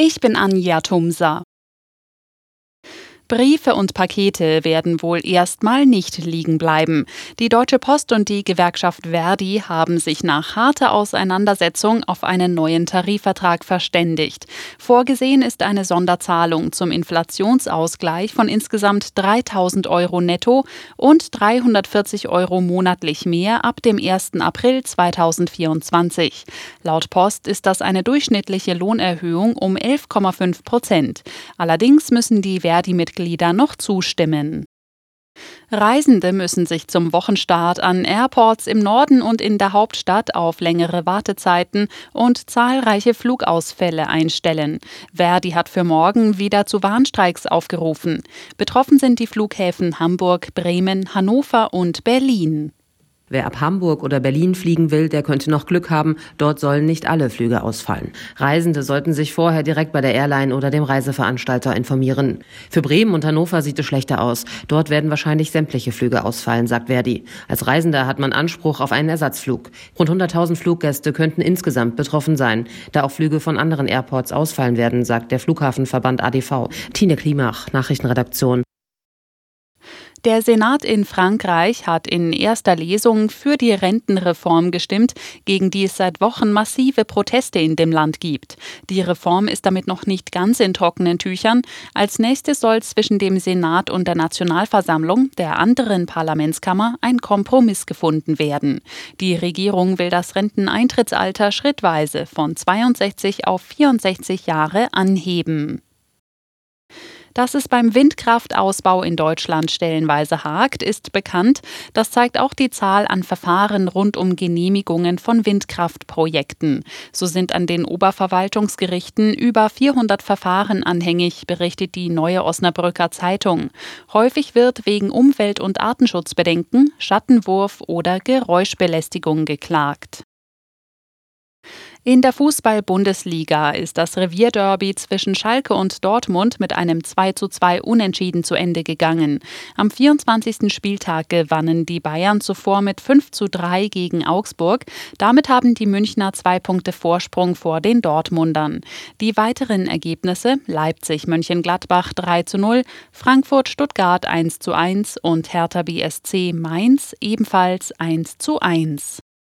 Ich bin Anja Tumsa. Briefe und Pakete werden wohl erstmal nicht liegen bleiben. Die Deutsche Post und die Gewerkschaft Verdi haben sich nach harter Auseinandersetzung auf einen neuen Tarifvertrag verständigt. Vorgesehen ist eine Sonderzahlung zum Inflationsausgleich von insgesamt 3000 Euro netto und 340 Euro monatlich mehr ab dem 1. April 2024. Laut Post ist das eine durchschnittliche Lohnerhöhung um 11,5 Prozent. Allerdings müssen die Verdi-Mitglieder Mitglieder noch zustimmen. Reisende müssen sich zum Wochenstart an Airports im Norden und in der Hauptstadt auf längere Wartezeiten und zahlreiche Flugausfälle einstellen. Verdi hat für morgen wieder zu Warnstreiks aufgerufen. Betroffen sind die Flughäfen Hamburg, Bremen, Hannover und Berlin. Wer ab Hamburg oder Berlin fliegen will, der könnte noch Glück haben. Dort sollen nicht alle Flüge ausfallen. Reisende sollten sich vorher direkt bei der Airline oder dem Reiseveranstalter informieren. Für Bremen und Hannover sieht es schlechter aus. Dort werden wahrscheinlich sämtliche Flüge ausfallen, sagt Verdi. Als Reisender hat man Anspruch auf einen Ersatzflug. Rund 100.000 Fluggäste könnten insgesamt betroffen sein, da auch Flüge von anderen Airports ausfallen werden, sagt der Flughafenverband ADV. Tine Klimach, Nachrichtenredaktion. Der Senat in Frankreich hat in erster Lesung für die Rentenreform gestimmt, gegen die es seit Wochen massive Proteste in dem Land gibt. Die Reform ist damit noch nicht ganz in trockenen Tüchern. Als nächstes soll zwischen dem Senat und der Nationalversammlung, der anderen Parlamentskammer, ein Kompromiss gefunden werden. Die Regierung will das Renteneintrittsalter schrittweise von 62 auf 64 Jahre anheben. Dass es beim Windkraftausbau in Deutschland stellenweise hakt, ist bekannt. Das zeigt auch die Zahl an Verfahren rund um Genehmigungen von Windkraftprojekten. So sind an den Oberverwaltungsgerichten über 400 Verfahren anhängig, berichtet die Neue Osnabrücker Zeitung. Häufig wird wegen Umwelt- und Artenschutzbedenken, Schattenwurf oder Geräuschbelästigung geklagt. In der Fußball-Bundesliga ist das Revierderby zwischen Schalke und Dortmund mit einem 2:2 Unentschieden zu Ende gegangen. Am 24. Spieltag gewannen die Bayern zuvor mit 5:3 gegen Augsburg. Damit haben die Münchner zwei Punkte Vorsprung vor den Dortmundern. Die weiteren Ergebnisse Leipzig-Mönchengladbach 3:0, Frankfurt-Stuttgart 1:1 und Hertha BSC Mainz ebenfalls 1:1.